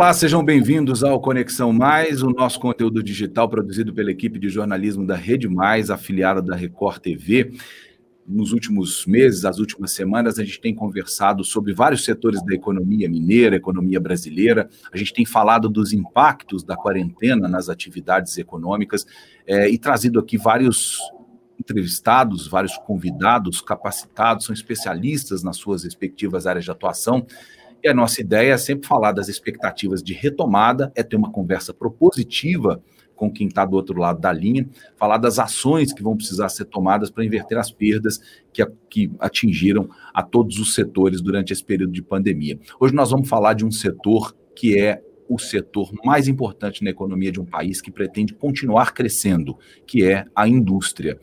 Olá, sejam bem-vindos ao Conexão Mais, o nosso conteúdo digital produzido pela equipe de jornalismo da Rede Mais, afiliada da Record TV. Nos últimos meses, as últimas semanas, a gente tem conversado sobre vários setores da economia mineira, economia brasileira. A gente tem falado dos impactos da quarentena nas atividades econômicas é, e trazido aqui vários entrevistados, vários convidados capacitados, são especialistas nas suas respectivas áreas de atuação. E a nossa ideia é sempre falar das expectativas de retomada, é ter uma conversa propositiva com quem está do outro lado da linha, falar das ações que vão precisar ser tomadas para inverter as perdas que, que atingiram a todos os setores durante esse período de pandemia. Hoje nós vamos falar de um setor que é o setor mais importante na economia de um país que pretende continuar crescendo, que é a indústria.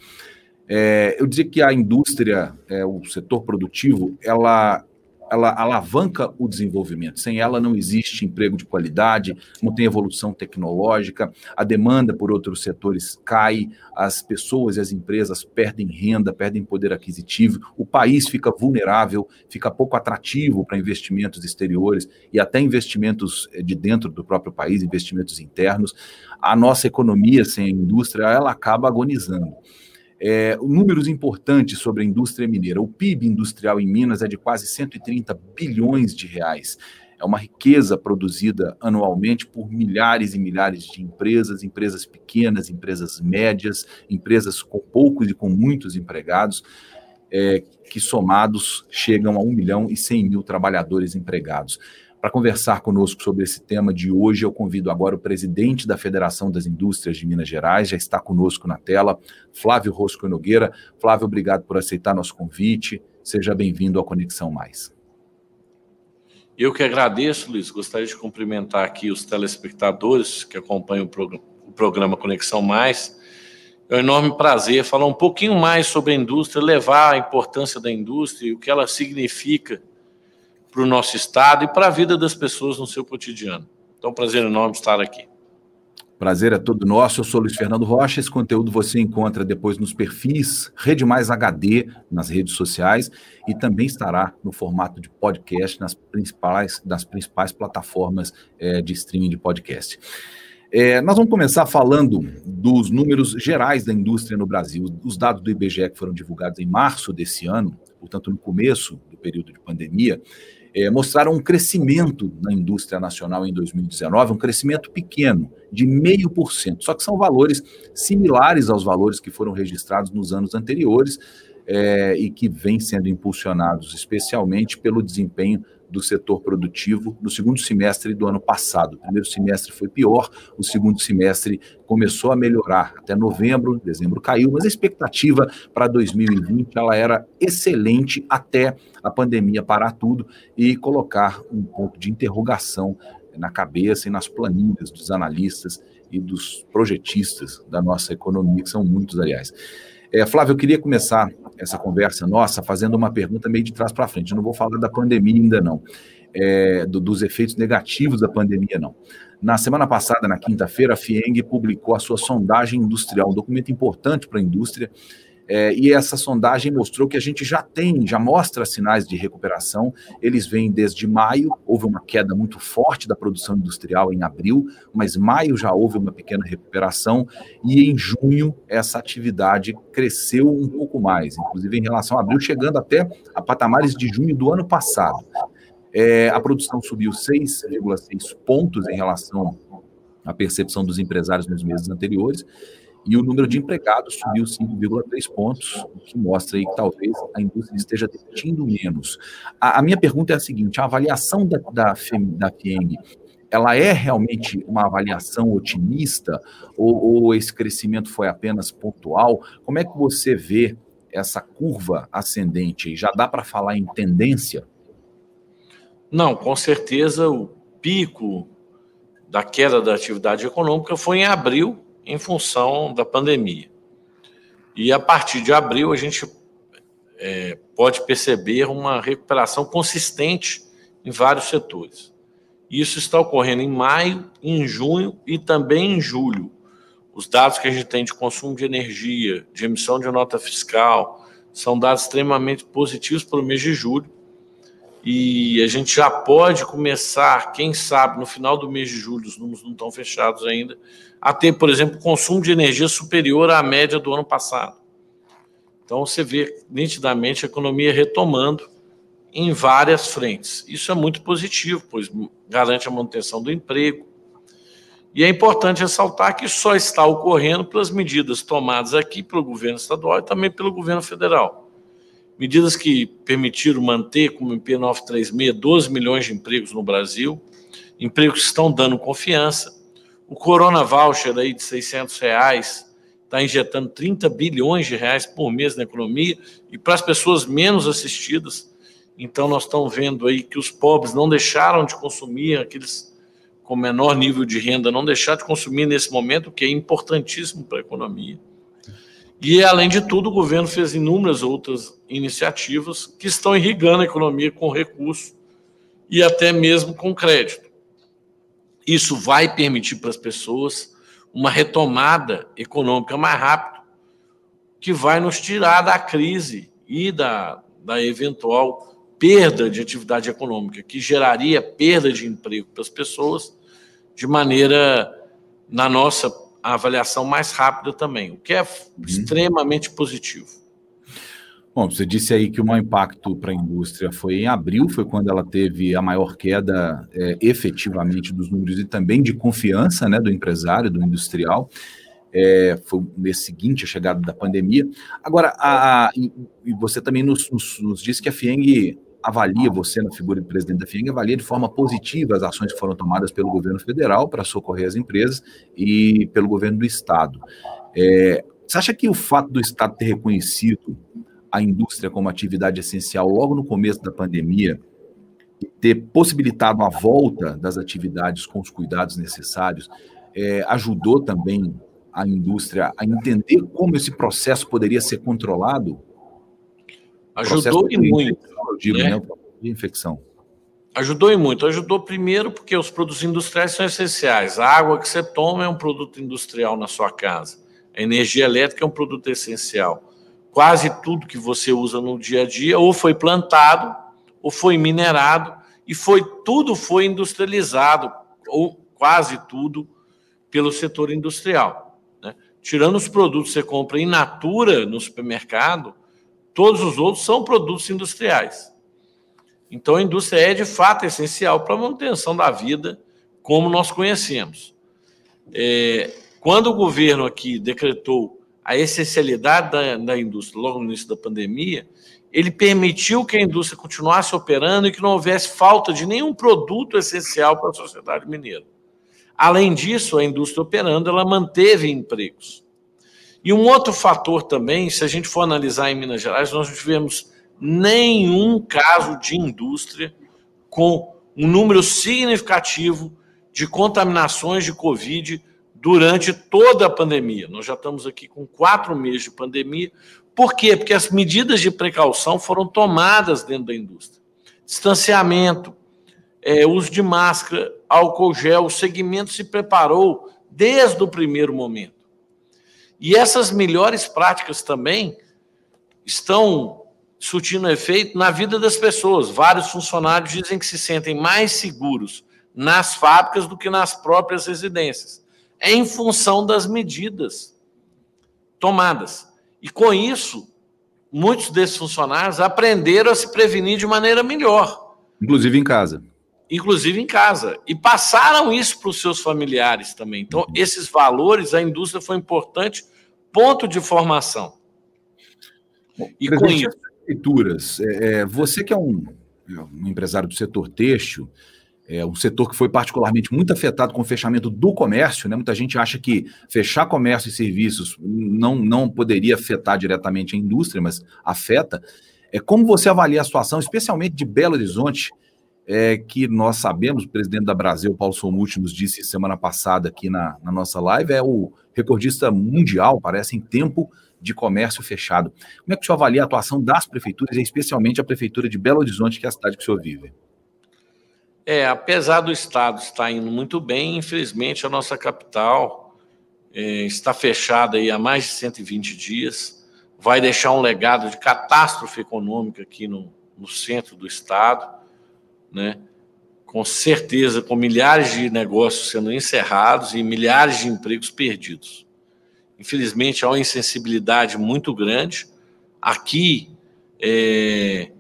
É, eu dizer que a indústria, é, o setor produtivo, ela ela alavanca o desenvolvimento. Sem ela não existe emprego de qualidade, não tem evolução tecnológica, a demanda por outros setores cai, as pessoas e as empresas perdem renda, perdem poder aquisitivo, o país fica vulnerável, fica pouco atrativo para investimentos exteriores e até investimentos eh, de dentro do próprio país, investimentos internos. A nossa economia sem a indústria, ela acaba agonizando. É, números importantes sobre a indústria mineira. O PIB industrial em Minas é de quase 130 bilhões de reais. É uma riqueza produzida anualmente por milhares e milhares de empresas, empresas pequenas, empresas médias, empresas com poucos e com muitos empregados, é, que somados chegam a 1 milhão e 100 mil trabalhadores empregados. Para conversar conosco sobre esse tema de hoje, eu convido agora o presidente da Federação das Indústrias de Minas Gerais, já está conosco na tela, Flávio Rosco Nogueira. Flávio, obrigado por aceitar nosso convite. Seja bem-vindo ao Conexão Mais. Eu que agradeço, Luiz. Gostaria de cumprimentar aqui os telespectadores que acompanham o, programa Conexão Mais. É um enorme prazer falar um pouquinho mais sobre a indústria, levar a importância da indústria e o que ela significa para o nosso Estado e para a vida das pessoas no seu cotidiano. Então, prazer enorme estar aqui. Prazer é todo nosso. Eu sou Luiz Fernando Rocha. Esse conteúdo você encontra depois nos perfis Rede Mais HD nas redes sociais e também estará no formato de podcast nas principais, nas principais plataformas é, de streaming de podcast. É, nós vamos começar falando dos números gerais da indústria no Brasil. Os dados do IBGE que foram divulgados em março desse ano, portanto, no começo do período de pandemia, é, mostraram um crescimento na indústria nacional em 2019, um crescimento pequeno, de 0,5%. Só que são valores similares aos valores que foram registrados nos anos anteriores é, e que vêm sendo impulsionados especialmente pelo desempenho do setor produtivo no segundo semestre do ano passado. O primeiro semestre foi pior, o segundo semestre começou a melhorar. Até novembro, dezembro caiu, mas a expectativa para 2020 ela era excelente até a pandemia parar tudo e colocar um ponto de interrogação na cabeça e nas planilhas dos analistas e dos projetistas da nossa economia, que são muitos, aliás. É, Flávio, eu queria começar essa conversa nossa fazendo uma pergunta meio de trás para frente. Eu não vou falar da pandemia ainda, não. É, do, dos efeitos negativos da pandemia, não. Na semana passada, na quinta-feira, a FIENG publicou a sua sondagem industrial, um documento importante para a indústria, é, e essa sondagem mostrou que a gente já tem, já mostra sinais de recuperação. Eles vêm desde maio, houve uma queda muito forte da produção industrial em abril, mas maio já houve uma pequena recuperação, e em junho essa atividade cresceu um pouco mais, inclusive em relação a abril, chegando até a patamares de junho do ano passado. É, a produção subiu 6,6 pontos em relação à percepção dos empresários nos meses anteriores, e o número de empregados subiu 5,3 pontos, o que mostra aí que talvez a indústria esteja demitindo menos. A, a, minha pergunta é a seguinte: a avaliação da, da, da ela é realmente uma avaliação otimista ou, ou esse crescimento foi apenas pontual? Como é que você vê essa curva ascendente? Já dá para falar em tendência? Não, com certeza o pico da queda da atividade econômica foi em abril em função da pandemia. E a partir de abril, a gente é, pode perceber uma recuperação consistente em vários setores. Isso está ocorrendo em maio, em junho e também em julho. Os dados que a gente tem de consumo de energia, de emissão de nota fiscal, são dados extremamente positivos para o mês de julho. E a gente já pode começar, quem sabe, no final do mês de julho, os números não estão fechados ainda, a ter, por exemplo, consumo de energia superior à média do ano passado. Então você vê nitidamente a economia retomando em várias frentes. Isso é muito positivo, pois garante a manutenção do emprego. E é importante ressaltar que só está ocorrendo pelas medidas tomadas aqui pelo governo estadual e também pelo governo federal medidas que permitiram manter, como o MP936, 12 milhões de empregos no Brasil, empregos que estão dando confiança. O Corona Voucher aí de 600 reais está injetando 30 bilhões de reais por mês na economia e para as pessoas menos assistidas. Então, nós estamos vendo aí que os pobres não deixaram de consumir, aqueles com menor nível de renda não deixaram de consumir nesse momento, que é importantíssimo para a economia. E, além de tudo, o governo fez inúmeras outras iniciativas que estão irrigando a economia com recursos e até mesmo com crédito. Isso vai permitir para as pessoas uma retomada econômica mais rápida, que vai nos tirar da crise e da, da eventual perda de atividade econômica, que geraria perda de emprego para as pessoas, de maneira, na nossa a avaliação mais rápida também, o que é uhum. extremamente positivo. Bom, você disse aí que o maior impacto para a indústria foi em abril, foi quando ela teve a maior queda é, efetivamente dos números e também de confiança né, do empresário, do industrial. É, foi o mês seguinte a chegada da pandemia. Agora, a, a, e você também nos, nos, nos disse que a FIENG avalia você, na figura do presidente da FIENG, avalia de forma positiva as ações que foram tomadas pelo governo federal para socorrer as empresas e pelo governo do Estado. É, você acha que o fato do Estado ter reconhecido a indústria como atividade essencial logo no começo da pandemia ter possibilitado a volta das atividades com os cuidados necessários é, ajudou também a indústria a entender como esse processo poderia ser controlado? Ajudou e muito. Eu digo, né? né? De infecção. Ajudou e muito. Ajudou primeiro porque os produtos industriais são essenciais. A água que você toma é um produto industrial na sua casa. A energia elétrica é um produto essencial. Quase tudo que você usa no dia a dia ou foi plantado, ou foi minerado, e foi tudo foi industrializado, ou quase tudo, pelo setor industrial. Né? Tirando os produtos que você compra in natura no supermercado, Todos os outros são produtos industriais. Então, a indústria é de fato essencial para a manutenção da vida como nós conhecemos. É, quando o governo aqui decretou a essencialidade da, da indústria logo no início da pandemia, ele permitiu que a indústria continuasse operando e que não houvesse falta de nenhum produto essencial para a sociedade mineira. Além disso, a indústria operando, ela manteve empregos. E um outro fator também, se a gente for analisar em Minas Gerais, nós não tivemos nenhum caso de indústria com um número significativo de contaminações de Covid durante toda a pandemia. Nós já estamos aqui com quatro meses de pandemia. Por quê? Porque as medidas de precaução foram tomadas dentro da indústria. Distanciamento, é, uso de máscara, álcool gel, o segmento se preparou desde o primeiro momento. E essas melhores práticas também estão surtindo efeito na vida das pessoas. Vários funcionários dizem que se sentem mais seguros nas fábricas do que nas próprias residências. Em função das medidas tomadas. E com isso, muitos desses funcionários aprenderam a se prevenir de maneira melhor. Inclusive em casa inclusive em casa, e passaram isso para os seus familiares também. Então, uhum. esses valores, a indústria foi importante, ponto de formação. Bom, e com isso. É, é, você que é um, é um, empresário do setor têxtil, é um setor que foi particularmente muito afetado com o fechamento do comércio, né? Muita gente acha que fechar comércio e serviços não, não poderia afetar diretamente a indústria, mas afeta. É como você avalia a situação, especialmente de Belo Horizonte, é que nós sabemos, o presidente da Brasil, Paulo Somuti, nos disse semana passada aqui na, na nossa live, é o recordista mundial, parece, em tempo de comércio fechado. Como é que o senhor avalia a atuação das prefeituras, especialmente a prefeitura de Belo Horizonte, que é a cidade que o senhor vive? É, apesar do Estado estar indo muito bem, infelizmente a nossa capital é, está fechada aí há mais de 120 dias, vai deixar um legado de catástrofe econômica aqui no, no centro do Estado, né? com certeza, com milhares de negócios sendo encerrados e milhares de empregos perdidos. Infelizmente, há uma insensibilidade muito grande. Aqui é,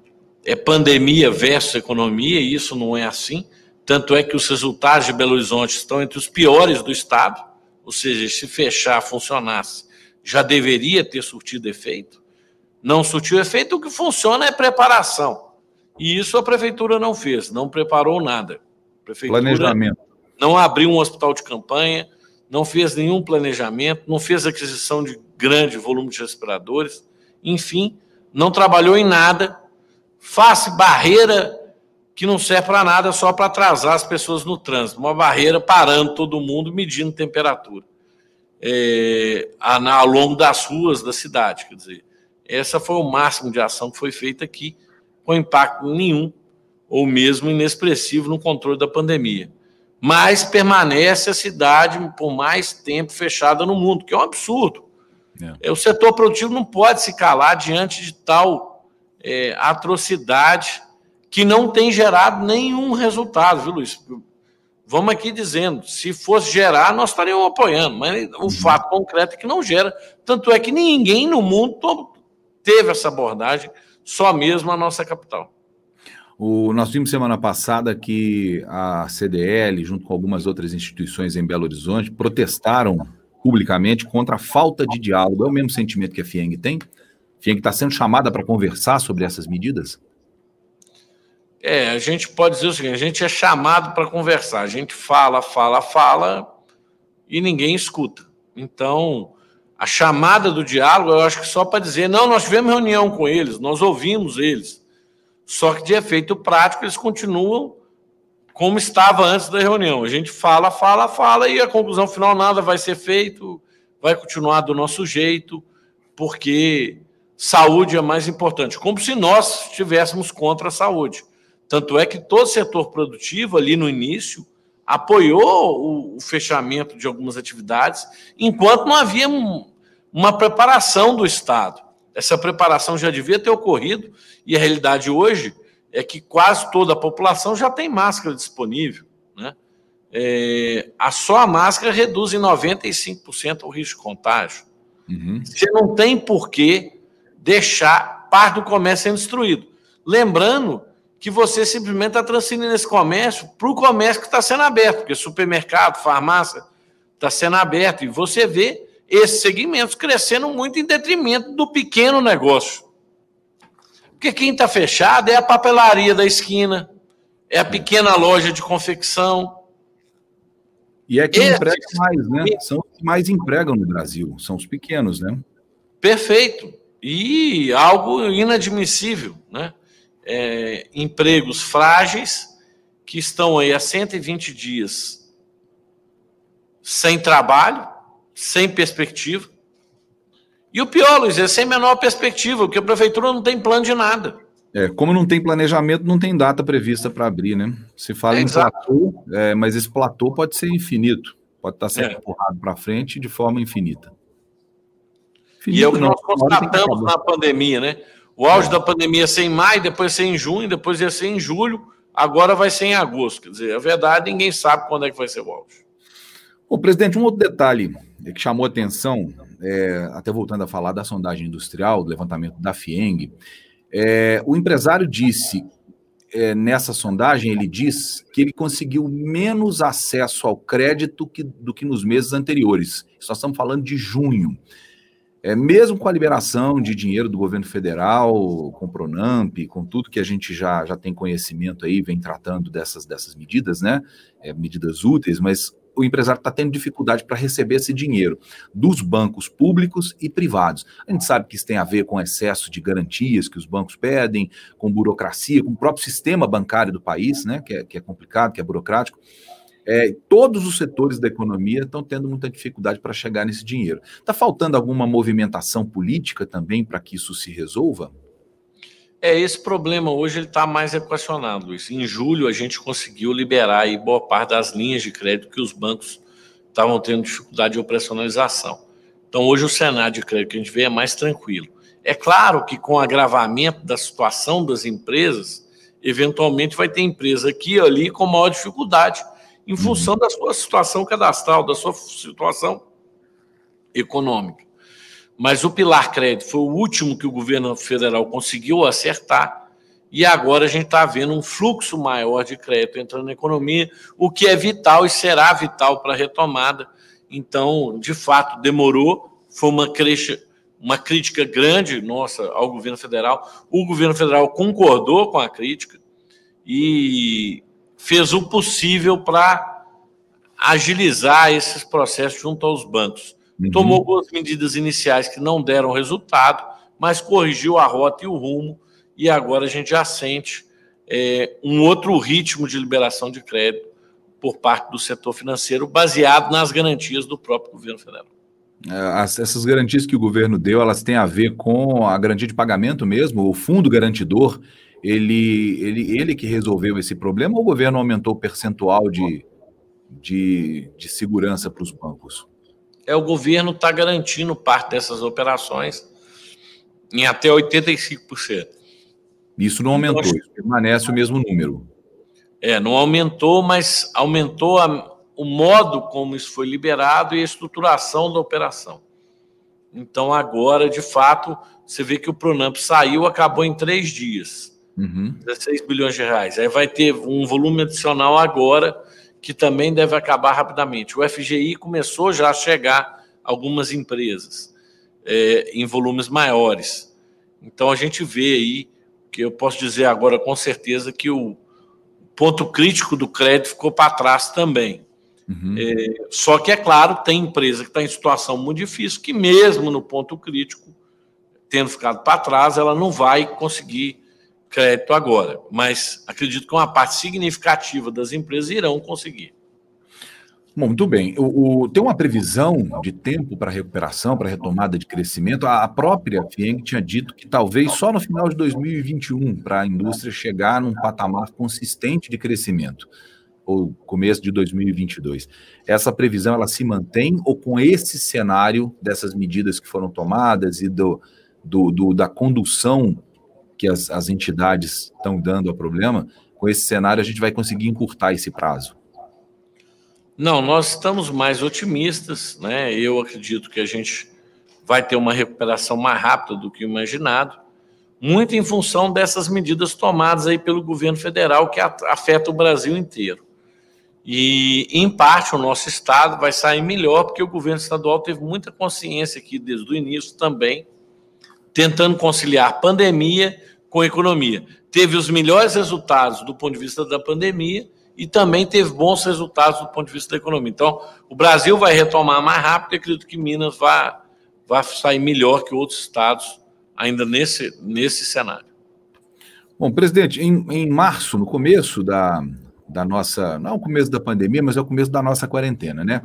é pandemia versus economia, e isso não é assim. Tanto é que os resultados de Belo Horizonte estão entre os piores do Estado, ou seja, se fechar, funcionasse, já deveria ter surtido efeito. Não surtiu efeito, o que funciona é preparação. E isso a prefeitura não fez, não preparou nada. prefeitura Planejamento. Não abriu um hospital de campanha, não fez nenhum planejamento, não fez aquisição de grande volume de respiradores, enfim, não trabalhou em nada, faz barreira que não serve para nada, só para atrasar as pessoas no trânsito, uma barreira parando todo mundo, medindo temperatura é, ao longo das ruas da cidade. Quer dizer, essa foi o máximo de ação que foi feita aqui com impacto nenhum ou mesmo inexpressivo no controle da pandemia. Mas permanece a cidade por mais tempo fechada no mundo, que é um absurdo. É. O setor produtivo não pode se calar diante de tal é, atrocidade que não tem gerado nenhum resultado, viu, Luiz? Vamos aqui dizendo, se fosse gerar, nós estaríamos apoiando, mas o uhum. fato concreto é que não gera. Tanto é que ninguém no mundo teve essa abordagem só mesmo a nossa capital. O, nós vimos semana passada que a CDL, junto com algumas outras instituições em Belo Horizonte, protestaram publicamente contra a falta de diálogo. É o mesmo sentimento que a FIENG tem? A FIENG está sendo chamada para conversar sobre essas medidas? É, a gente pode dizer o seguinte: a gente é chamado para conversar, a gente fala, fala, fala e ninguém escuta. Então, a chamada do diálogo, eu acho que só para dizer, não, nós tivemos reunião com eles, nós ouvimos eles. Só que de efeito prático, eles continuam como estava antes da reunião. A gente fala, fala, fala, e a conclusão final nada vai ser feito, vai continuar do nosso jeito, porque saúde é mais importante. Como se nós estivéssemos contra a saúde. Tanto é que todo setor produtivo, ali no início, apoiou o, fechamento de algumas atividades, enquanto não havia uma preparação do Estado. Essa preparação já devia ter ocorrido, e a realidade hoje é que quase toda a população já tem máscara disponível. Né? É, a só a máscara reduz em 95% o risco de contágio. Uhum. Você não tem por que deixar parte do comércio sendo destruído. Lembrando que você simplesmente está transferindo esse comércio para o comércio que está sendo aberto, porque supermercado, farmácia está sendo aberto, e você vê esses segmentos crescendo muito em detrimento do pequeno negócio. Porque quem está fechado é a papelaria da esquina, é a pequena loja de confecção. E é que Esse... emprega mais, né? São os que mais empregam no Brasil, são os pequenos, né? Perfeito. E algo inadmissível, né? É, empregos frágeis que estão aí há 120 dias sem trabalho, sem perspectiva. E o pior, Luiz, é sem menor perspectiva, porque a prefeitura não tem plano de nada. É, como não tem planejamento, não tem data prevista para abrir, né? Se fala é, em exato. platô, é, mas esse platô pode ser infinito, pode estar sendo é. empurrado para frente de forma infinita. infinito e é o que nós constatamos na pandemia, né? O auge da pandemia ia ser em maio, depois ia ser em junho, depois ia ser em julho, agora vai ser em agosto. Quer dizer, a verdade, ninguém sabe quando é que vai ser o auge. Ô, presidente, um outro detalhe que chamou atenção, é, até voltando a falar da sondagem industrial, do levantamento da FIENG, é, o empresário disse, é, nessa sondagem, ele diz que ele conseguiu menos acesso ao crédito que, do que nos meses anteriores. Nós estamos falando de junho. É, mesmo com a liberação de dinheiro do governo federal, com o Pronamp, com tudo que a gente já, já tem conhecimento aí, vem tratando dessas, dessas medidas, né? É, medidas úteis, mas o empresário está tendo dificuldade para receber esse dinheiro dos bancos públicos e privados. A gente sabe que isso tem a ver com excesso de garantias que os bancos pedem, com burocracia, com o próprio sistema bancário do país, né? Que é, que é complicado, que é burocrático. É, todos os setores da economia estão tendo muita dificuldade para chegar nesse dinheiro. Está faltando alguma movimentação política também para que isso se resolva? É, esse problema hoje está mais equacionado, Luiz. Em julho, a gente conseguiu liberar aí boa parte das linhas de crédito que os bancos estavam tendo dificuldade de operacionalização. Então, hoje, o cenário de crédito que a gente vê é mais tranquilo. É claro que com o agravamento da situação das empresas, eventualmente vai ter empresa aqui e ali com maior dificuldade, em função da sua situação cadastral, da sua situação econômica. Mas o Pilar Crédito foi o último que o governo federal conseguiu acertar, e agora a gente está vendo um fluxo maior de crédito entrando na economia, o que é vital e será vital para a retomada. Então, de fato, demorou, foi uma, creixa, uma crítica grande nossa ao governo federal. O governo federal concordou com a crítica e fez o possível para agilizar esses processos junto aos bancos. Uhum. Tomou algumas medidas iniciais que não deram resultado, mas corrigiu a rota e o rumo, e agora a gente já sente é, um outro ritmo de liberação de crédito por parte do setor financeiro, baseado nas garantias do próprio governo federal. É, essas garantias que o governo deu, elas têm a ver com a garantia de pagamento mesmo? O fundo garantidor, ele, ele, ele que resolveu esse problema ou o governo aumentou o percentual de, de, de segurança para os bancos? É, o governo está garantindo parte dessas operações em até 85%. Isso não aumentou, então, isso permanece o mesmo número. É, não aumentou, mas aumentou a, o modo como isso foi liberado e a estruturação da operação. Então, agora, de fato, você vê que o Pronamp saiu, acabou em três dias. Uhum. 16 bilhões de reais. Aí vai ter um volume adicional agora, que também deve acabar rapidamente. O FGI começou já a chegar algumas empresas é, em volumes maiores. Então, a gente vê aí, que eu posso dizer agora com certeza que o ponto crítico do crédito ficou para trás também. Uhum. É, só que, é claro, tem empresa que está em situação muito difícil, que mesmo no ponto crítico, tendo ficado para trás, ela não vai conseguir crédito agora. Mas acredito que uma parte significativa das empresas irão conseguir. Muito bem. O, o, tem uma previsão de tempo para recuperação, para retomada de crescimento. A, a própria FIENG tinha dito que talvez só no final de 2021 para a indústria chegar num patamar consistente de crescimento ou começo de 2022. Essa previsão ela se mantém ou com esse cenário dessas medidas que foram tomadas e do, do, do da condução que as, as entidades estão dando ao problema, com esse cenário a gente vai conseguir encurtar esse prazo? Não, nós estamos mais otimistas, né? Eu acredito que a gente vai ter uma recuperação mais rápida do que imaginado, muito em função dessas medidas tomadas aí pelo governo federal que afeta o Brasil inteiro. E, em parte, o nosso Estado vai sair melhor, porque o governo estadual teve muita consciência aqui desde o início também, tentando conciliar pandemia com economia. Teve os melhores resultados do ponto de vista da pandemia e também teve bons resultados do ponto de vista da economia. Então, o Brasil vai retomar mais rápido e acredito que Minas vai, vai sair melhor que outros estados ainda nesse, nesse cenário. Bom, presidente, em, em março, no começo da, da nossa, não é o começo da pandemia, mas é o começo da nossa quarentena, né?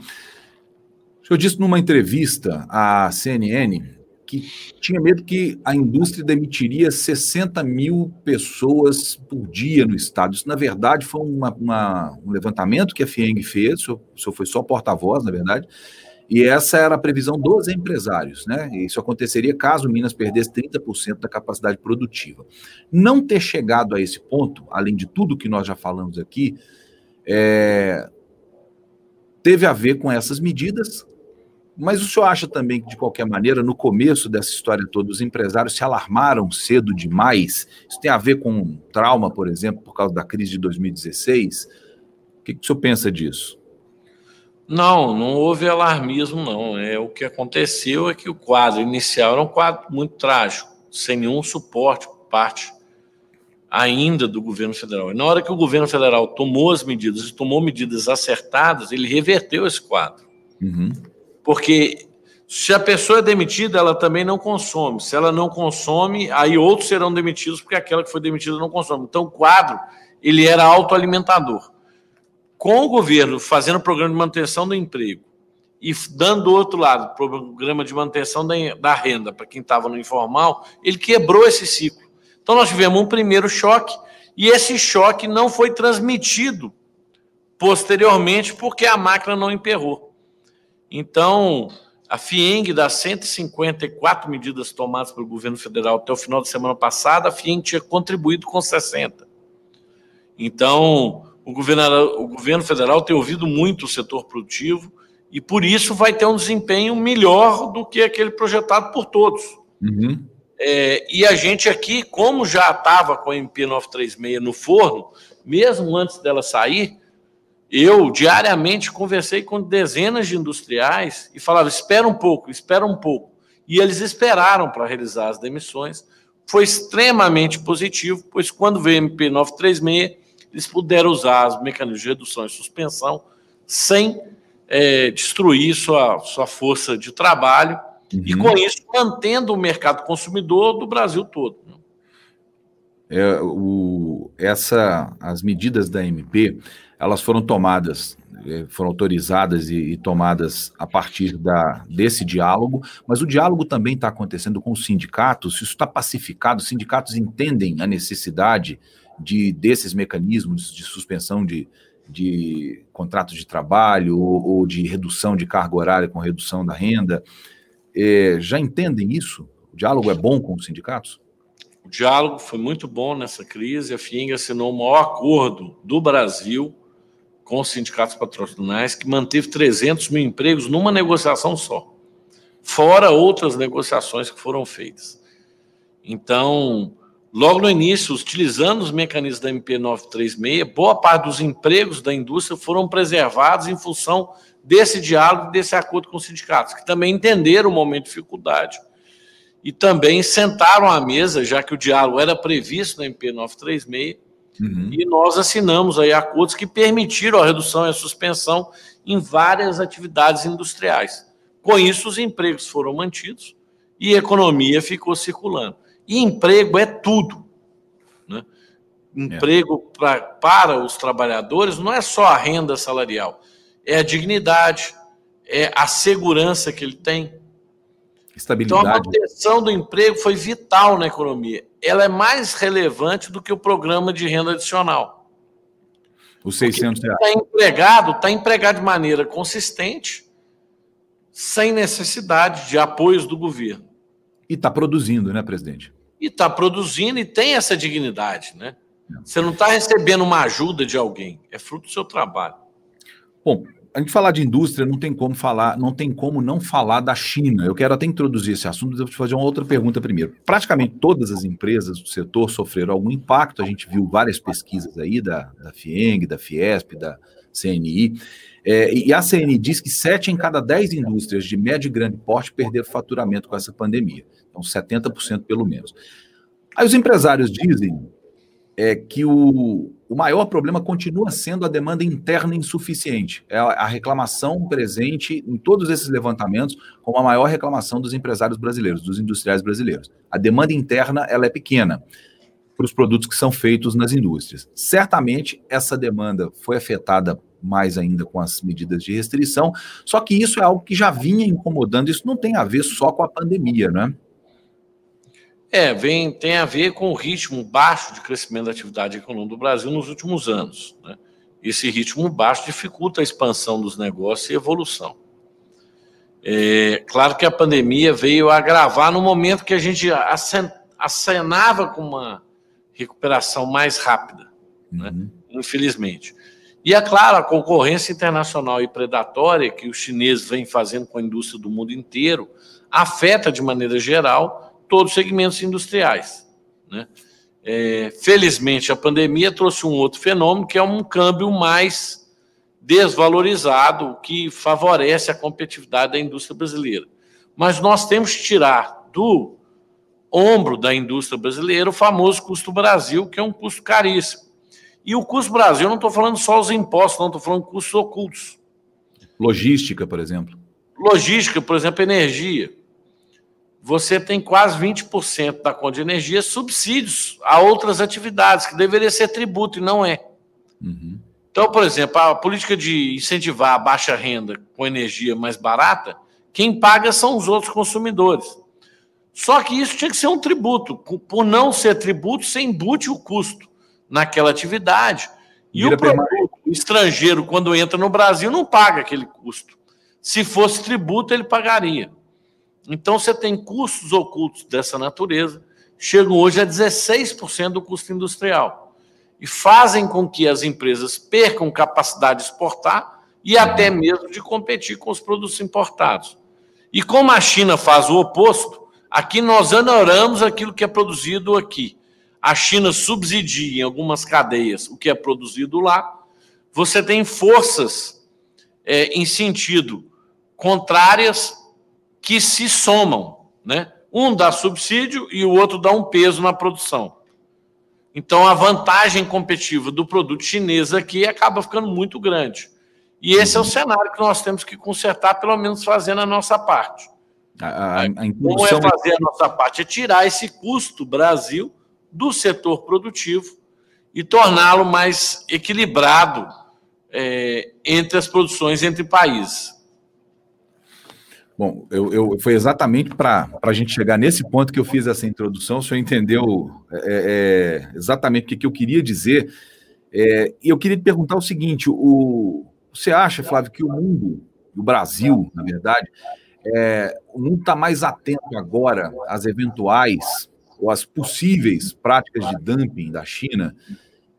Senhor disse numa entrevista à CNN que tinha medo que a indústria demitiria 60 mil pessoas por dia no estado. Isso, na verdade, foi uma, uma, um levantamento que a FIENG fez, o senhor, foi só porta-voz, na verdade, e essa era a previsão dos empresários, né? Isso aconteceria caso Minas perdesse 30% da capacidade produtiva. Não ter chegado a esse ponto, além de tudo que nós já falamos aqui, é, teve a ver com essas medidas, mas o senhor acha também que, de qualquer maneira, no começo dessa história toda, os empresários se alarmaram cedo demais? Isso tem a ver com um trauma, por exemplo, por causa da crise de 2016? O que, que o senhor pensa disso? Não, não houve alarmismo, não. É, o que aconteceu é que o quadro inicial era um quadro muito trágico, sem nenhum suporte por parte ainda do governo federal. E na hora que o governo federal tomou as medidas e tomou medidas acertadas, ele reverteu esse quadro. Uhum. Porque se a pessoa é demitida, ela também não consome. Se ela não consome, aí outros serão demitidos porque aquela que foi demitida não consome. Então o quadro ele era autoalimentador com o governo fazendo programa de manutenção do emprego e dando do outro lado programa de manutenção da, renda para quem estava no informal, ele quebrou esse ciclo. Então nós tivemos um primeiro choque e esse choque não foi transmitido posteriormente porque a máquina não emperrou. Então, a FIENG, das 154 medidas tomadas pelo governo federal até o final da semana passada, a FIENG tinha contribuído com 60. Então, o governo, o governo federal tem ouvido muito o setor produtivo e, por isso, vai ter um desempenho melhor do que aquele projetado por todos. Uhum. É, e a gente aqui, como já estava com a MP 936 no forno, mesmo antes dela sair, eu diariamente conversei com dezenas de industriais e falava: espera um pouco, espera um pouco. E eles esperaram para realizar as demissões. Foi extremamente positivo, pois quando veio a MP 936, eles puderam usar os mecanismos de redução e suspensão sem é, destruir sua, sua força de trabalho uhum. e, com isso, mantendo o mercado consumidor do Brasil todo. Né? É, o, essa, as medidas da MP, elas foram tomadas, é, foram autorizadas e, e tomadas a partir da, desse diálogo, mas o diálogo também está acontecendo com os sindicatos, isso está pacificado, os sindicatos entendem a necessidade de desses mecanismos de suspensão de, de contratos de trabalho ou, ou, de redução de carga horária com redução da renda. É, já entendem isso? O diálogo é bom com os sindicatos? O diálogo foi muito bom nessa crise. A FIENG assinou o maior acordo do Brasil com os sindicatos patronais, que manteve 300 mil empregos numa negociação só, fora outras negociações que foram feitas. Então, Logo no início, utilizando os mecanismos da MP 936, boa parte dos empregos da indústria foram preservados em função desse diálogo, desse acordo com os sindicatos, que também entenderam o momento de dificuldade e também sentaram à mesa, já que o diálogo era previsto na MP 936, uhum. e nós assinamos aí acordos que permitiram a redução e a suspensão em várias atividades industriais. Com isso, os empregos foram mantidos e a economia ficou circulando. E emprego é tudo. Né? Emprego é. pra, para os trabalhadores não é só a renda salarial, é a dignidade, é a segurança que ele tem. Estabilidade. Então, a manutenção do emprego foi vital na economia. Ela é mais relevante do que o programa de renda adicional. Os 600 reais. Está empregado, está empregado de maneira consistente, sem necessidade de apoios do governo. E está produzindo, né, presidente? E está produzindo e tem essa dignidade, né? Você não está recebendo uma ajuda de alguém, é fruto do seu trabalho. Bom, a gente falar de indústria não tem como falar, não tem como não falar da China. Eu quero até introduzir esse assunto, mas eu vou te fazer uma outra pergunta primeiro. Praticamente todas as empresas do setor sofreram algum impacto. A gente viu várias pesquisas aí da, da FIENG, da Fiesp, da CNI. É, e a CNI diz que sete em cada dez indústrias de médio e grande porte perderam faturamento com essa pandemia. Então, 70% pelo menos. Aí os empresários dizem é, que o, o maior problema continua sendo a demanda interna insuficiente. É a reclamação presente em todos esses levantamentos como a maior reclamação dos empresários brasileiros, dos industriais brasileiros. A demanda interna ela é pequena para os produtos que são feitos nas indústrias. Certamente essa demanda foi afetada mais ainda com as medidas de restrição, só que isso é algo que já vinha incomodando, isso não tem a ver só com a pandemia, né? É, vem, tem a ver com o ritmo baixo de crescimento da atividade econômica do Brasil nos últimos anos. Né? Esse ritmo baixo dificulta a expansão dos negócios e evolução. É, claro que a pandemia veio agravar no momento que a gente acenava com uma recuperação mais rápida, né? uhum. infelizmente. E é claro, a concorrência internacional e predatória que os chineses vêm fazendo com a indústria do mundo inteiro afeta de maneira geral todos os segmentos industriais. Né? É, felizmente, a pandemia trouxe um outro fenômeno, que é um câmbio mais desvalorizado, que favorece a competitividade da indústria brasileira. Mas nós temos que tirar do ombro da indústria brasileira o famoso custo Brasil, que é um custo caríssimo. E o custo Brasil, eu não estou falando só os impostos, não, estou falando custos ocultos. Logística, por exemplo. Logística, por exemplo, energia você tem quase 20% da conta de energia subsídios a outras atividades, que deveria ser tributo e não é. Uhum. Então, por exemplo, a política de incentivar a baixa renda com energia mais barata, quem paga são os outros consumidores. Só que isso tinha que ser um tributo. Por não ser tributo, você embute o custo naquela atividade. E Vira o produto estrangeiro, quando entra no Brasil, não paga aquele custo. Se fosse tributo, ele pagaria. Então, você tem custos ocultos dessa natureza, chegam hoje a 16% do custo industrial. e fazem com que as empresas percam capacidade de exportar e até mesmo de competir com os produtos importados. E como a China faz o oposto, aqui nós honoramos aquilo que é produzido aqui. A China subsidia em algumas cadeias o que é produzido lá. Você tem forças é, em sentido contrárias que se somam, né? Um dá subsídio e o outro dá um peso na produção. Então a vantagem competitiva do produto chinês aqui acaba ficando muito grande. E esse é o cenário que nós temos que consertar, pelo menos fazendo a nossa parte. A, a, a Como é fazer a nossa parte? É tirar esse custo Brasil do setor produtivo e torná-lo mais equilibrado é, entre as produções entre países. Bom, eu, eu foi exatamente para a gente chegar nesse ponto que eu fiz essa introdução. O senhor entendeu é, é, exatamente o que, que, eu queria dizer. É, e eu queria te perguntar o seguinte: o, você acha, Flávio, que o mundo, o Brasil, na verdade, é, o mundo está mais atento agora às eventuais ou às possíveis práticas de dumping da China?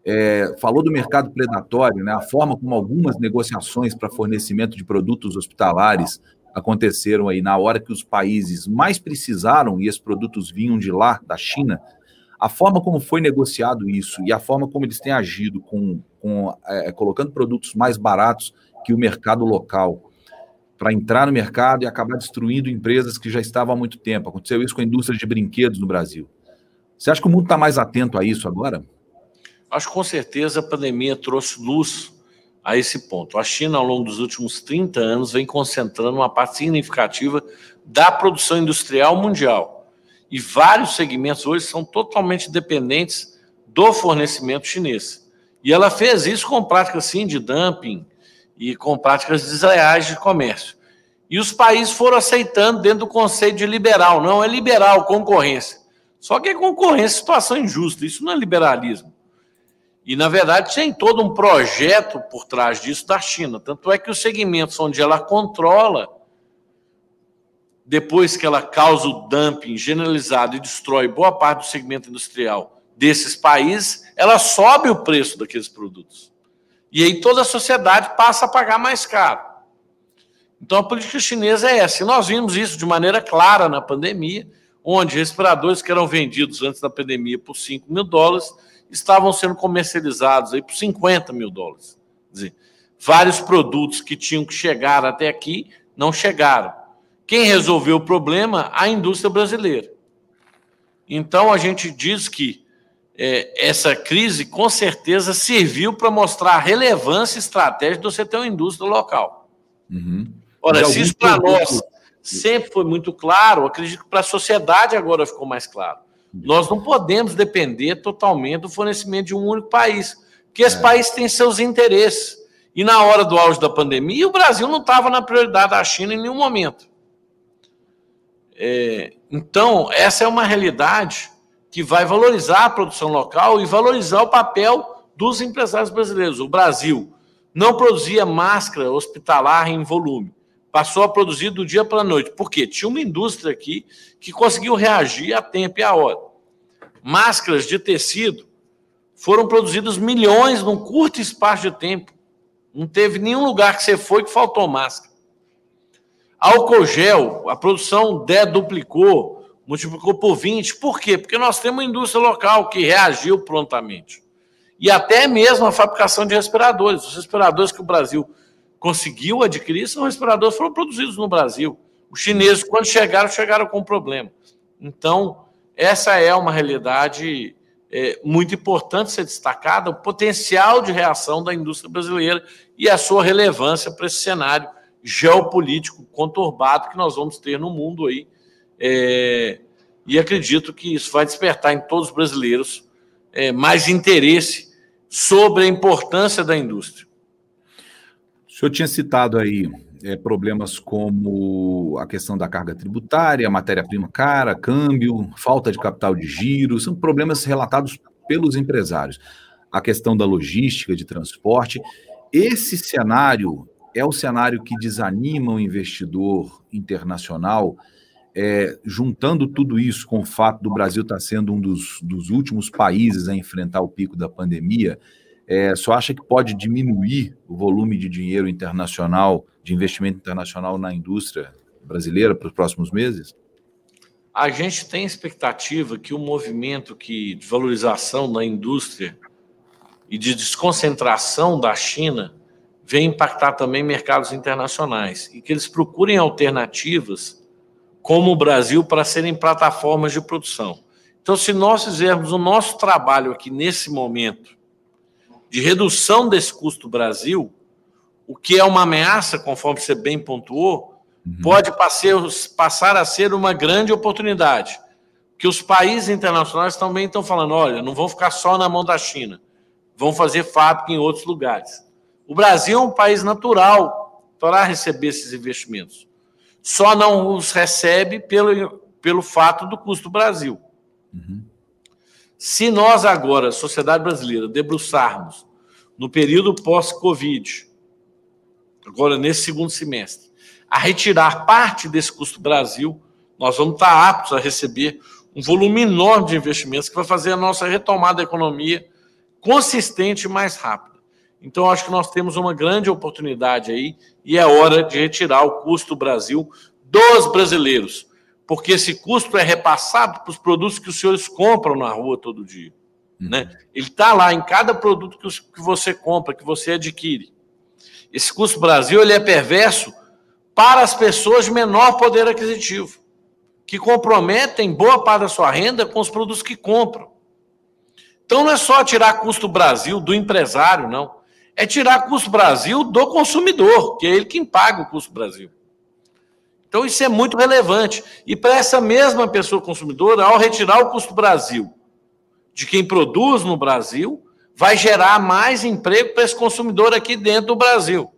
É, falou do mercado predatório, né, a forma como algumas negociações para fornecimento de produtos hospitalares aconteceram aí na hora que os países mais precisaram e esses produtos vinham de lá, da China, a forma como foi negociado isso e a forma como eles têm agido com, com é, colocando produtos mais baratos que o mercado local para entrar no mercado e acabar destruindo empresas que já estavam há muito tempo. Aconteceu isso com a indústria de brinquedos no Brasil. Você acha que o mundo está mais atento a isso agora? Acho que com certeza a pandemia trouxe luz a esse ponto. A China, ao longo dos últimos 30 anos, vem concentrando uma parte significativa da produção industrial mundial. E vários segmentos hoje são totalmente dependentes do fornecimento chinês. E ela fez isso com práticas, sim, de dumping e com práticas desleais de comércio. E os países foram aceitando dentro do conceito de liberal. Não é liberal, concorrência. Só que é concorrência, situação injusta. Isso não é liberalismo. E, na verdade, tem todo um projeto por trás disso da China. Tanto é que os segmentos onde ela controla, depois que ela causa o dumping generalizado e destrói boa parte do segmento industrial desses países, ela sobe o preço daqueles produtos. E aí toda a sociedade passa a pagar mais caro. Então a política chinesa é essa. E nós vimos isso de maneira clara na pandemia, onde respiradores que eram vendidos antes da pandemia por 5 mil dólares estavam sendo comercializados aí por 50 mil dólares. Quer dizer, vários produtos que tinham que chegar até aqui não chegaram. Quem resolveu o problema? A indústria brasileira. Então, a gente diz que é, essa crise, com certeza, serviu para mostrar a relevância estratégica de você ter uma indústria local. Uhum. Ora, se isso para nós sempre foi muito claro, acredito que para a sociedade agora ficou mais claro. Nós não podemos depender totalmente do fornecimento de um único país, porque esse é. país tem seus interesses. E na hora do auge da pandemia, o Brasil não estava na prioridade da China em nenhum momento. É, então, essa é uma realidade que vai valorizar a produção local e valorizar o papel dos empresários brasileiros. O Brasil não produzia máscara hospitalar em volume passou a produzir do dia para a noite. Por quê? Tinha uma indústria aqui que conseguiu reagir a tempo e a hora. Máscaras de tecido foram produzidas milhões num curto espaço de tempo. Não teve nenhum lugar que você foi que faltou máscara. Álcool gel, a produção deduplicou, multiplicou por 20. Por quê? Porque nós temos uma indústria local que reagiu prontamente. E até mesmo a fabricação de respiradores. Os respiradores que o Brasil conseguiu adquirir são respiradores que foram produzidos no Brasil. Os chineses, quando chegaram, chegaram com problema. Então, essa é uma realidade é, muito importante ser destacada, o potencial de reação da indústria brasileira e a sua relevância para esse cenário geopolítico conturbado que nós vamos ter no mundo aí. É, e acredito que isso vai despertar em todos os brasileiros é, mais interesse sobre a importância da indústria. O senhor tinha citado aí é, problemas como a questão da carga tributária, matéria-prima cara, câmbio, falta de capital de giro, são problemas relatados pelos empresários. A questão da logística, de transporte. Esse cenário é o cenário que desanima o investidor internacional é, juntando tudo isso com o fato do Brasil estar tá sendo um dos, dos, últimos países a enfrentar o pico da pandemia, é, só acha que pode diminuir o volume de dinheiro internacional, de investimento internacional na indústria brasileira para os próximos meses? A gente tem expectativa que o movimento que, de valorização da indústria e de desconcentração da China venha impactar também mercados internacionais e que eles procurem alternativas como o Brasil para serem plataformas de produção. Então, se nós fizermos o nosso trabalho aqui nesse momento de redução desse custo Brasil, o que é uma ameaça, conforme você bem pontuou, uhum. pode passar a ser uma grande oportunidade. Que os países internacionais também estão falando: olha, não vão ficar só na mão da China, vão fazer fábrica em outros lugares. O Brasil é um país natural para receber esses investimentos só não os recebe pelo, pelo fato do custo Brasil. Uhum. Se nós agora, sociedade brasileira, debruçarmos no período pós-Covid, agora nesse segundo semestre, a retirar parte desse custo Brasil, nós vamos estar aptos a receber um volume enorme de investimentos que vai fazer a nossa retomada da economia consistente e mais rápida. Então, acho que nós temos uma grande oportunidade aí e é hora de retirar o custo Brasil dos brasileiros, porque esse custo é repassado para os produtos que os senhores compram na rua todo dia. Uhum. Né? Ele está lá em cada produto que, que você compra, que você adquire. Esse custo Brasil ele é perverso para as pessoas de menor poder aquisitivo, que comprometem boa parte da sua renda com os produtos que compram. Então não é só tirar custo Brasil do empresário, não é tirar custo Brasil do consumidor, que é ele quem paga o custo Brasil. Então isso é muito relevante. E para essa mesma pessoa consumidora, ao retirar o custo Brasil de quem produz no Brasil, vai gerar mais emprego para esse consumidor aqui dentro do Brasil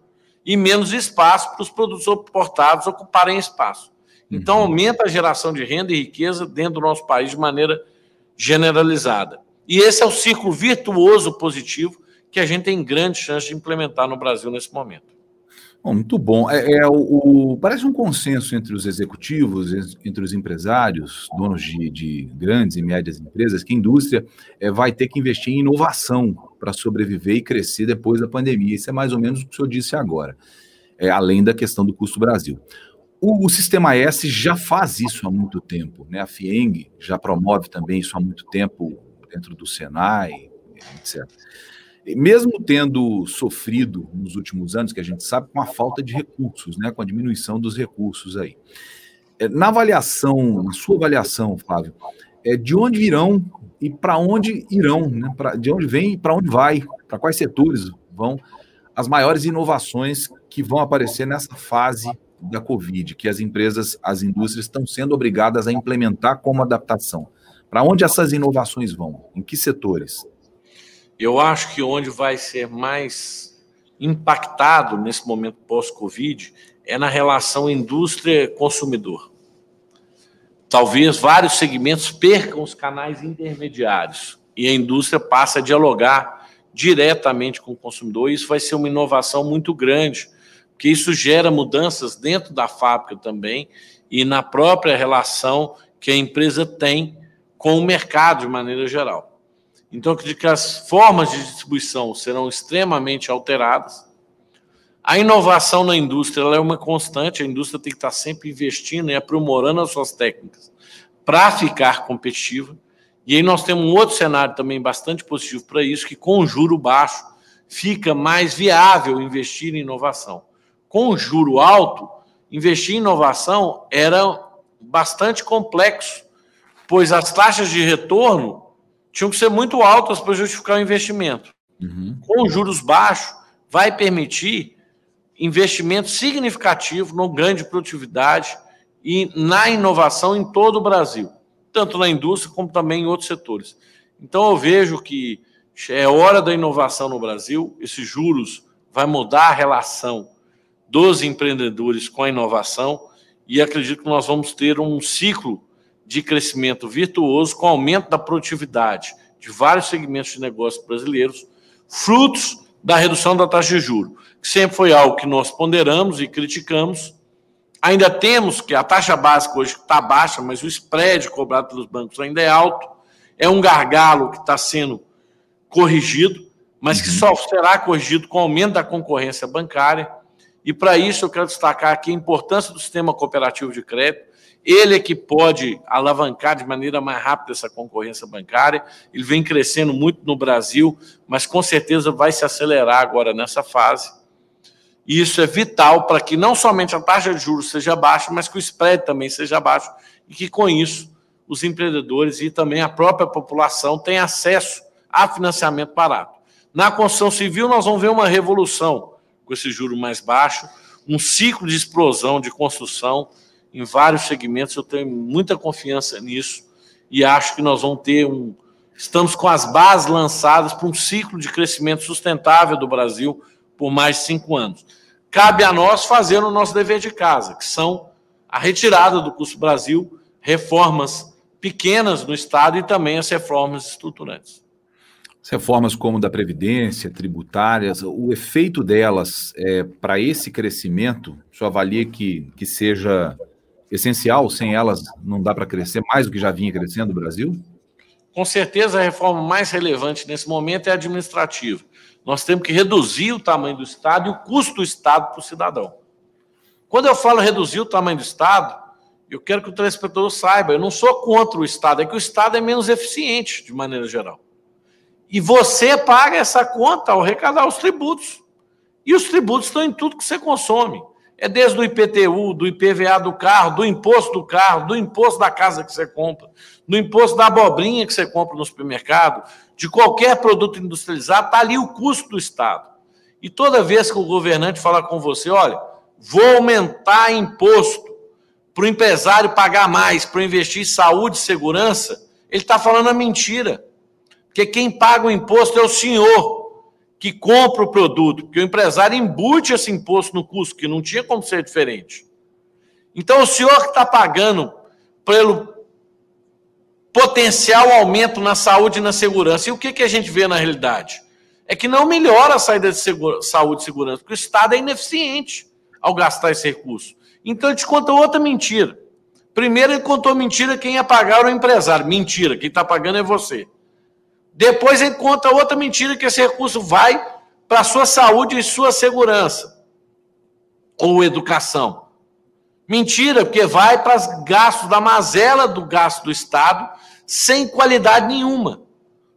e menos espaço para os produtos importados ocuparem espaço. Então uhum. aumenta a geração de renda e riqueza dentro do nosso país de maneira generalizada. E esse é o ciclo virtuoso positivo que a gente tem grande chance de implementar no Brasil nesse momento. Bom, muito bom. É, é o, o, parece um consenso entre os executivos, entre os empresários, donos de, de grandes e médias empresas, que a indústria é, vai ter que investir em inovação para sobreviver e crescer depois da pandemia. Isso é mais ou menos o que o senhor disse agora, é, além da questão do custo Brasil. O, o, Sistema S já faz isso há muito tempo, né? A FIENG já promove também isso há muito tempo dentro do Senai, etc mesmo tendo sofrido nos últimos anos, que a gente sabe, com a falta de recursos, né, com a diminuição dos recursos aí. É, na avaliação, na sua avaliação, Flávio, é, de onde virão e para onde irão, né, pra, de onde vem e para onde vai, para quais setores vão as maiores inovações que vão aparecer nessa fase da Covid, que as empresas, as indústrias estão sendo obrigadas a implementar como adaptação. Para onde essas inovações vão? Em que setores? Eu acho que onde vai ser mais impactado nesse momento pós-Covid é na relação indústria-consumidor. Talvez vários segmentos percam os canais intermediários e a indústria passe a dialogar diretamente com o consumidor. Isso vai ser uma inovação muito grande, porque isso gera mudanças dentro da fábrica também e na própria relação que a empresa tem com o mercado de maneira geral. Então, acredito que as formas de distribuição serão extremamente alteradas. A inovação na indústria é uma constante, a indústria tem que estar sempre investindo e aprimorando as suas técnicas para ficar competitiva. E aí nós temos um outro cenário também bastante positivo para isso, que com juro baixo fica mais viável investir em inovação. Com juro alto, investir em inovação era bastante complexo, pois as taxas de retorno tinham que ser muito altas para justificar o investimento. Uhum. Com juros baixos, vai permitir investimento significativo no ganho de produtividade e na inovação em todo o Brasil, tanto na indústria como também em outros setores. Então eu vejo que é hora da inovação no Brasil, esses juros vai mudar a relação dos empreendedores com a inovação e acredito que nós vamos ter um ciclo de crescimento virtuoso com aumento da produtividade de vários segmentos de negócios brasileiros, frutos da redução da taxa de juros, que sempre foi algo que nós ponderamos e criticamos, Ainda temos que a taxa básica hoje está baixa, mas o spread cobrado pelos bancos ainda é alto. É um gargalo que está sendo corrigido, mas que uhum. só será corrigido com o aumento da concorrência bancária. E para isso eu quero destacar aqui a importância do sistema cooperativo de crédito. Ele é que pode alavancar de maneira mais rápida essa concorrência bancária. Ele vem crescendo muito no Brasil, mas com certeza vai se acelerar agora nessa fase. E isso é vital para que não somente a taxa de juros seja baixa, mas que o spread também seja baixo e que com isso os empreendedores e também a própria população tenham acesso a financiamento barato. Na construção civil, nós vamos ver uma revolução com esse juro mais baixo, um ciclo de explosão de construção em vários segmentos. Eu tenho muita confiança nisso e acho que nós vamos ter um. Estamos com as bases lançadas para um ciclo de crescimento sustentável do Brasil por mais de cinco anos. Cabe a nós fazer o nosso dever de casa, que são a retirada do custo Brasil, reformas pequenas no Estado e também as reformas estruturantes. As reformas como da Previdência, tributárias, o efeito delas é, para esse crescimento, o senhor avalia que, que seja essencial, sem elas não dá para crescer mais do que já vinha crescendo o Brasil? Com certeza a reforma mais relevante nesse momento é administrativa nós temos que reduzir o tamanho do Estado e o custo do Estado para o cidadão. Quando eu falo reduzir o tamanho do Estado, eu quero que o telespectador saiba, eu não sou contra o Estado, é que o Estado é menos eficiente, de maneira geral. E você paga essa conta ao arrecadar os tributos. E os tributos estão em tudo que você consome. É desde o IPTU, do IPVA do carro, do imposto do carro, do imposto da casa que você compra, do imposto da abobrinha que você compra no supermercado, de qualquer produto industrializado, está ali o custo do Estado. E toda vez que o governante fala com você, olha, vou aumentar imposto para o empresário pagar mais, para investir em saúde e segurança, ele está falando a mentira. Porque quem paga o imposto é o senhor que compra o produto, porque o empresário embute esse imposto no custo, que não tinha como ser diferente. Então, o senhor que está pagando pelo potencial aumento na saúde e na segurança. E o que, que a gente vê na realidade? É que não melhora a saída de segura, saúde e segurança, porque o Estado é ineficiente ao gastar esse recurso. Então ele te conta outra mentira. Primeiro ele contou mentira quem ia pagar era o empresário. Mentira, quem está pagando é você. Depois ele conta outra mentira que esse recurso vai para a sua saúde e sua segurança. Ou educação. Mentira, porque vai para os gastos da mazela do gasto do Estado sem qualidade nenhuma.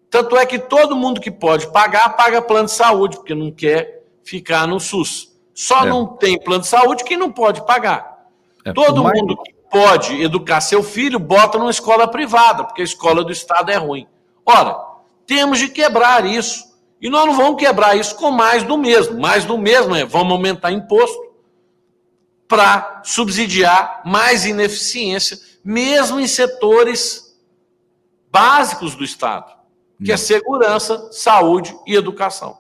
Tanto é que todo mundo que pode pagar, paga plano de saúde, porque não quer ficar no SUS. Só é. não tem plano de saúde quem não pode pagar. É, todo mais... mundo que pode educar seu filho, bota numa escola privada, porque a escola do Estado é ruim. Ora, temos de quebrar isso. E nós não vamos quebrar isso com mais do mesmo. Mais do mesmo é vamos aumentar imposto para subsidiar mais ineficiência, mesmo em setores básicos do Estado, que é hum. segurança, saúde e educação.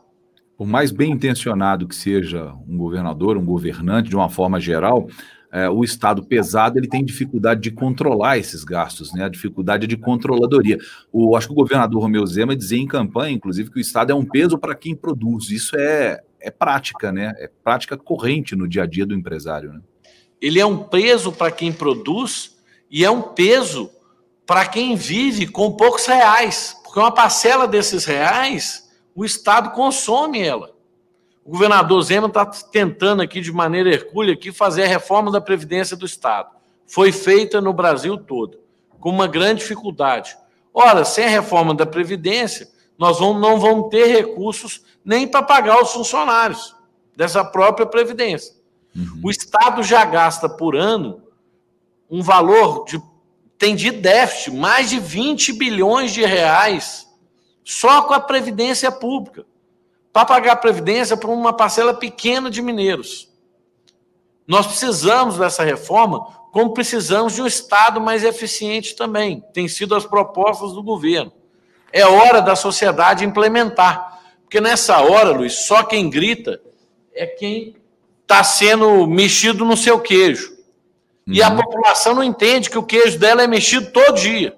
Por mais bem intencionado que seja um governador, um governante, de uma forma geral, é, o Estado pesado ele tem dificuldade de controlar esses gastos, né? A dificuldade de controladoria. O, acho que o governador Romeu Zema dizia em campanha, inclusive, que o Estado é um peso para quem produz. Isso é, é prática, né? É prática corrente no dia a dia do empresário. Né? Ele é um peso para quem produz e é um peso para quem vive com poucos reais, porque uma parcela desses reais o Estado consome ela. O governador Zema está tentando aqui de maneira hercúlea aqui fazer a reforma da previdência do Estado. Foi feita no Brasil todo, com uma grande dificuldade. Ora, sem a reforma da previdência, nós vamos, não vamos ter recursos nem para pagar os funcionários dessa própria previdência. Uhum. O Estado já gasta por ano um valor de tem de déficit mais de 20 bilhões de reais só com a previdência pública, para pagar a previdência para uma parcela pequena de mineiros. Nós precisamos dessa reforma, como precisamos de um Estado mais eficiente também. Tem sido as propostas do governo. É hora da sociedade implementar. Porque nessa hora, Luiz, só quem grita é quem está sendo mexido no seu queijo. E a uhum. população não entende que o queijo dela é mexido todo dia.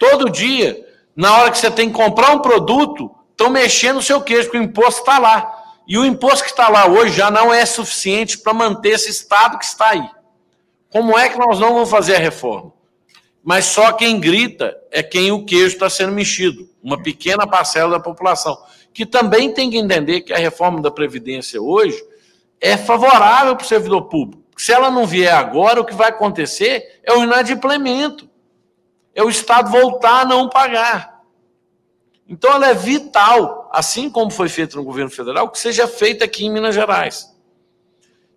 Todo dia, na hora que você tem que comprar um produto, estão mexendo o seu queijo, porque o imposto está lá. E o imposto que está lá hoje já não é suficiente para manter esse Estado que está aí. Como é que nós não vamos fazer a reforma? Mas só quem grita é quem o queijo está sendo mexido, uma pequena parcela da população, que também tem que entender que a reforma da Previdência hoje é favorável para o servidor público. Se ela não vier agora, o que vai acontecer é o inadimplemento. É o Estado voltar a não pagar. Então ela é vital, assim como foi feito no governo federal, que seja feita aqui em Minas Gerais.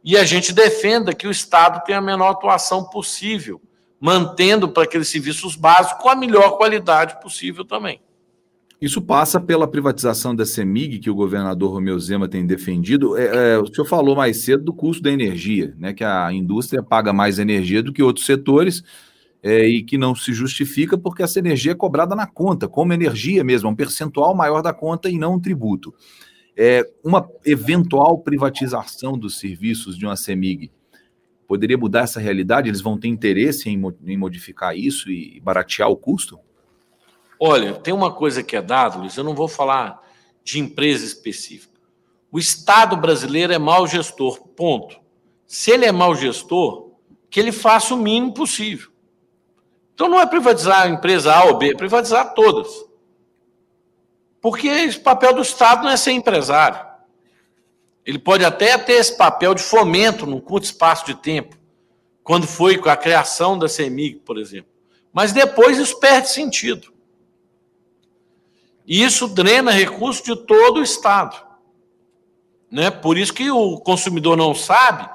E a gente defenda que o Estado tenha a menor atuação possível, mantendo para aqueles serviços básicos a melhor qualidade possível também. Isso passa pela privatização da CEMIG, que o governador Romeu Zema tem defendido. É, é, o senhor falou mais cedo do custo da energia, né, que a indústria paga mais energia do que outros setores é, e que não se justifica porque essa energia é cobrada na conta, como energia mesmo, um percentual maior da conta e não um tributo. É, uma eventual privatização dos serviços de uma CEMIG poderia mudar essa realidade? Eles vão ter interesse em, em modificar isso e baratear o custo? Olha, tem uma coisa que é dada, Luiz, eu não vou falar de empresa específica. O Estado brasileiro é mau gestor, ponto. Se ele é mau gestor, que ele faça o mínimo possível. Então não é privatizar a empresa A ou B, é privatizar todas. Porque esse papel do Estado não é ser empresário. Ele pode até ter esse papel de fomento num curto espaço de tempo, quando foi com a criação da CEMIG, por exemplo. Mas depois isso perde sentido. E isso drena recursos de todo o Estado. Né? Por isso que o consumidor não sabe,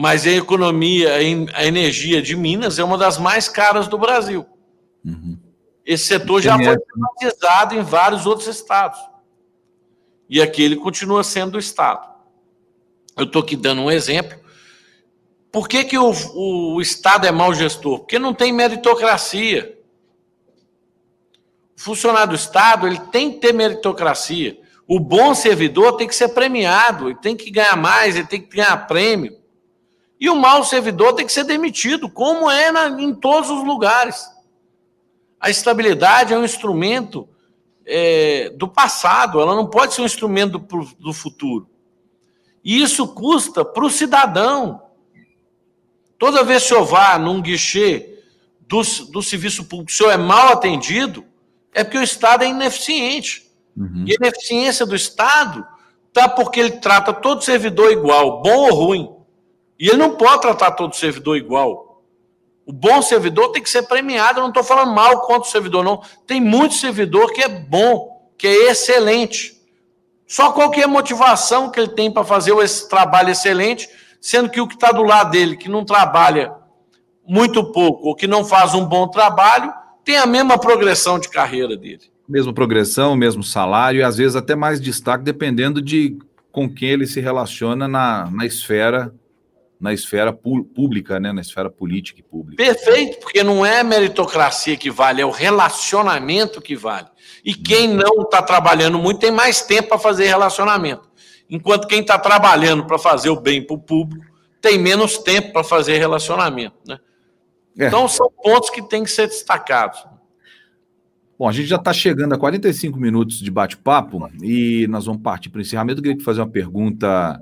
mas a economia, a energia de Minas é uma das mais caras do Brasil. Uhum. Esse setor já foi privatizado em vários outros estados. E aqui ele continua sendo do Estado. Eu estou aqui dando um exemplo. Por que, que o, o Estado é mau gestor? Porque não tem meritocracia. O funcionário do Estado ele tem que ter meritocracia. O bom servidor tem que ser premiado, ele tem que ganhar mais, ele tem que ganhar prêmio. E o mau servidor tem que ser demitido, como é na, em todos os lugares. A estabilidade é um instrumento é, do passado, ela não pode ser um instrumento do, do futuro. E isso custa para o cidadão. Toda vez que o senhor vá num guichê do, do serviço público, o senhor é mal atendido, é porque o Estado é ineficiente. Uhum. E a ineficiência do Estado está porque ele trata todo servidor igual, bom ou ruim. E ele não pode tratar todo servidor igual. O bom servidor tem que ser premiado. Eu não estou falando mal contra o servidor, não. Tem muito servidor que é bom, que é excelente. Só qualquer motivação que ele tem para fazer esse trabalho excelente, sendo que o que está do lado dele, que não trabalha muito pouco ou que não faz um bom trabalho, tem a mesma progressão de carreira dele. Mesma progressão, mesmo salário e às vezes até mais destaque, dependendo de com quem ele se relaciona na, na esfera na esfera pública, né, na esfera política e pública. Perfeito, porque não é a meritocracia que vale, é o relacionamento que vale. E quem não está trabalhando muito tem mais tempo para fazer relacionamento. Enquanto quem está trabalhando para fazer o bem para o público tem menos tempo para fazer relacionamento. Né? É. Então, são pontos que têm que ser destacados. Bom, a gente já está chegando a 45 minutos de bate-papo e nós vamos partir para o encerramento. Eu queria fazer uma pergunta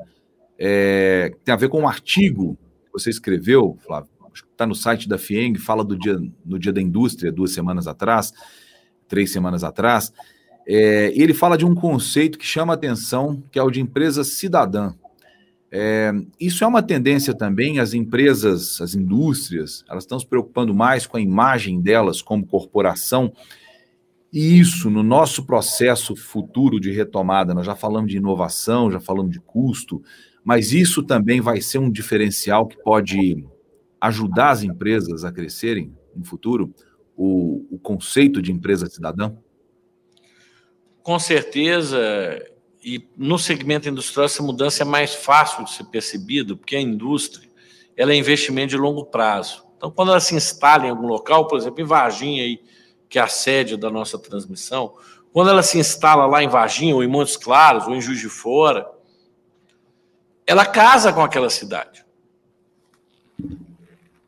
é, tem a ver com um artigo que você escreveu, Flávio, está no site da FIENG, fala do dia, no Dia da Indústria, duas semanas atrás, três semanas atrás. É, ele fala de um conceito que chama atenção, que é o de empresa cidadã. É, isso é uma tendência também, as empresas, as indústrias, elas estão se preocupando mais com a imagem delas como corporação. E isso, no nosso processo futuro de retomada, nós já falamos de inovação, já falamos de custo, mas isso também vai ser um diferencial que pode ajudar as empresas a crescerem no futuro, o, o conceito de empresa cidadã? Com certeza, e no segmento industrial essa mudança é mais fácil de ser percebida, porque a indústria ela é investimento de longo prazo. Então, quando ela se instala em algum local, por exemplo, em Varginha, aí, que é a sede da nossa transmissão, quando ela se instala lá em Varginha, ou em Montes Claros, ou em Juiz de Fora, ela casa com aquela cidade.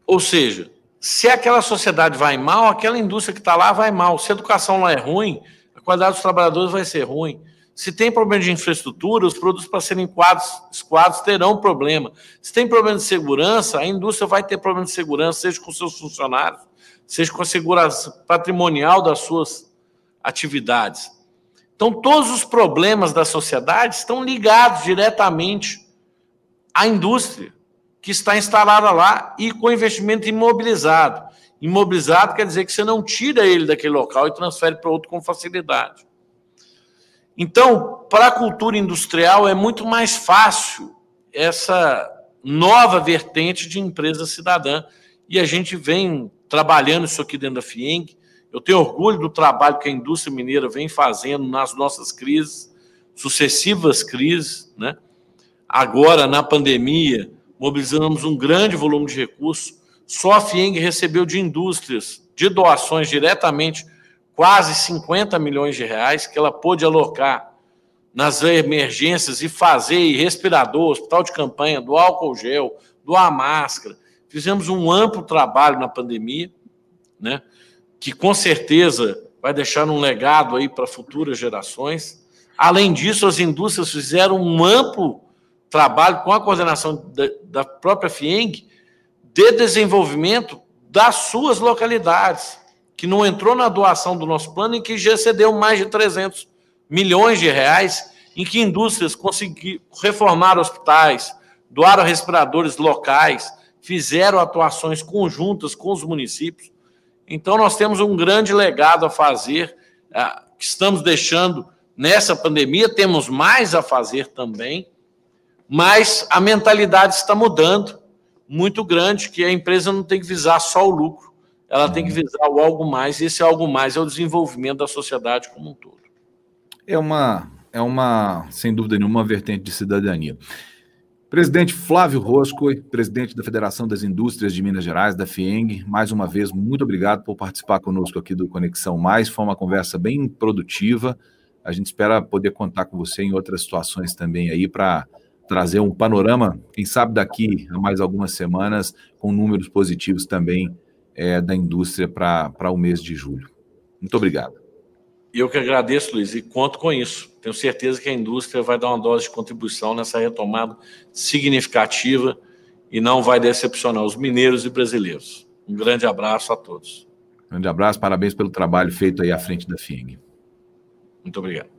Ou seja, se aquela sociedade vai mal, aquela indústria que está lá vai mal. Se a educação lá é ruim, a qualidade dos trabalhadores vai ser ruim. Se tem problema de infraestrutura, os produtos para serem quadros, esquadros terão problema. Se tem problema de segurança, a indústria vai ter problema de segurança, seja com seus funcionários, seja com a segurança patrimonial das suas atividades. Então, todos os problemas da sociedade estão ligados diretamente à indústria que está instalada lá e com investimento imobilizado. Imobilizado quer dizer que você não tira ele daquele local e transfere para outro com facilidade. Então, para a cultura industrial é muito mais fácil essa nova vertente de empresa cidadã. E a gente vem trabalhando isso aqui dentro da FIENG. Eu tenho orgulho do trabalho que a indústria mineira vem fazendo nas nossas crises, sucessivas crises. Né? Agora, na pandemia, mobilizamos um grande volume de recursos. Só a FIENG recebeu de indústrias, de doações diretamente quase 50 milhões de reais que ela pôde alocar nas emergências e fazer e respirador, hospital de campanha, do álcool gel, do a máscara. Fizemos um amplo trabalho na pandemia, né? Que com certeza vai deixar um legado aí para futuras gerações. Além disso, as indústrias fizeram um amplo trabalho com a coordenação da, da própria FIENG de desenvolvimento das suas localidades que não entrou na doação do nosso plano e que já cedeu mais de 300 milhões de reais, em que indústrias conseguiram reformar hospitais, doaram respiradores locais, fizeram atuações conjuntas com os municípios. Então, nós temos um grande legado a fazer, ah, que estamos deixando nessa pandemia, temos mais a fazer também, mas a mentalidade está mudando muito grande, que a empresa não tem que visar só o lucro ela tem que visar o algo mais, e esse algo mais é o desenvolvimento da sociedade como um todo. É uma, é uma sem dúvida nenhuma, uma vertente de cidadania. Presidente Flávio Rosco, presidente da Federação das Indústrias de Minas Gerais, da FIENG, mais uma vez, muito obrigado por participar conosco aqui do Conexão Mais. Foi uma conversa bem produtiva. A gente espera poder contar com você em outras situações também aí para trazer um panorama, quem sabe daqui a mais algumas semanas, com números positivos também é, da indústria para o mês de julho. Muito obrigado. Eu que agradeço, Luiz, e conto com isso. Tenho certeza que a indústria vai dar uma dose de contribuição nessa retomada significativa e não vai decepcionar os mineiros e brasileiros. Um grande abraço a todos. Grande abraço, parabéns pelo trabalho feito aí à frente da FIENG. Muito obrigado.